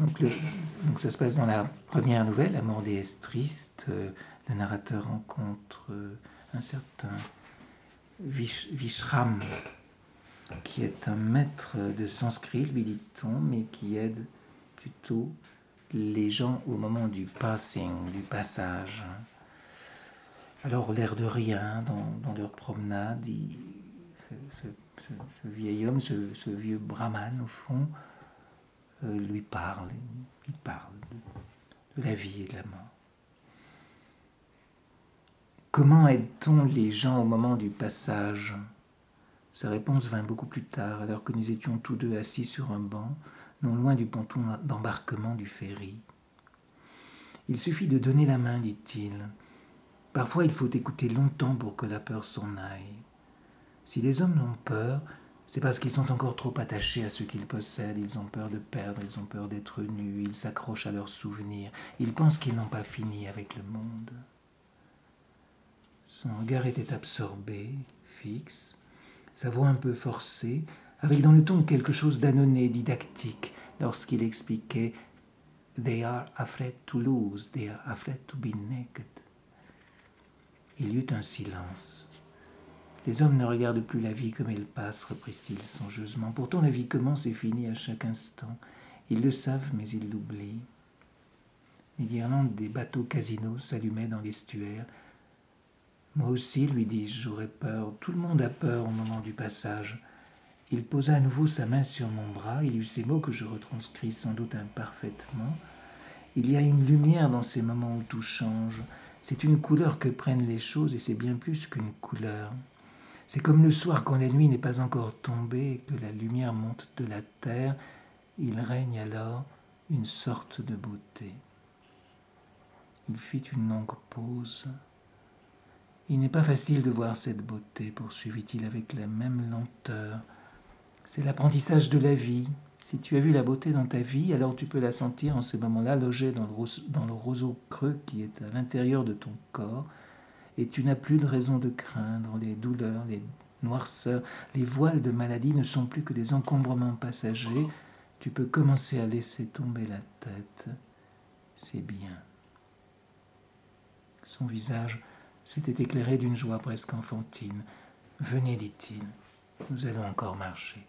Donc ça se passe dans la première nouvelle, Amour déesse triste. Euh, le narrateur rencontre euh, un certain Vishram, qui est un maître de sanskrit, lui dit-on, mais qui aide plutôt les gens au moment du passing, du passage. Alors, l'air de rien, dans, leur promenade, ce, vieil homme, ce, vieux brahman, au fond, lui parle. Il parle de, la vie et de la mort. Comment aide-t-on les gens au moment du passage? Sa réponse vint beaucoup plus tard, alors que nous étions tous deux assis sur un banc, non loin du ponton d'embarquement du ferry. Il suffit de donner la main, dit-il. Parfois il faut écouter longtemps pour que la peur s'en aille. Si les hommes ont peur, c'est parce qu'ils sont encore trop attachés à ce qu'ils possèdent, ils ont peur de perdre, ils ont peur d'être nus, ils s'accrochent à leurs souvenirs, ils pensent qu'ils n'ont pas fini avec le monde. Son regard était absorbé, fixe, sa voix un peu forcée, avec dans le ton quelque chose d'annonné, didactique, lorsqu'il expliquait They are afraid to lose, they are afraid to be naked. Il y eut un silence. Les hommes ne regardent plus la vie comme elle passe, reprit-il songeusement. Pourtant la vie commence et finit à chaque instant. Ils le savent, mais ils l'oublient. Les guirlandes des bateaux casinos s'allumaient dans l'estuaire. Moi aussi, lui dis-je, j'aurais peur. Tout le monde a peur au moment du passage. Il posa à nouveau sa main sur mon bras. Il eut ces mots que je retranscris sans doute imparfaitement. Il y a une lumière dans ces moments où tout change. C'est une couleur que prennent les choses et c'est bien plus qu'une couleur. C'est comme le soir quand la nuit n'est pas encore tombée et que la lumière monte de la terre, il règne alors une sorte de beauté. Il fit une longue pause. Il n'est pas facile de voir cette beauté, poursuivit-il avec la même lenteur. C'est l'apprentissage de la vie. Si tu as vu la beauté dans ta vie, alors tu peux la sentir en ce moment-là logée dans le, dans le roseau creux qui est à l'intérieur de ton corps et tu n'as plus de raison de craindre. Les douleurs, les noirceurs, les voiles de maladie ne sont plus que des encombrements passagers. Tu peux commencer à laisser tomber la tête. C'est bien. Son visage s'était éclairé d'une joie presque enfantine. Venez, dit-il, nous allons encore marcher.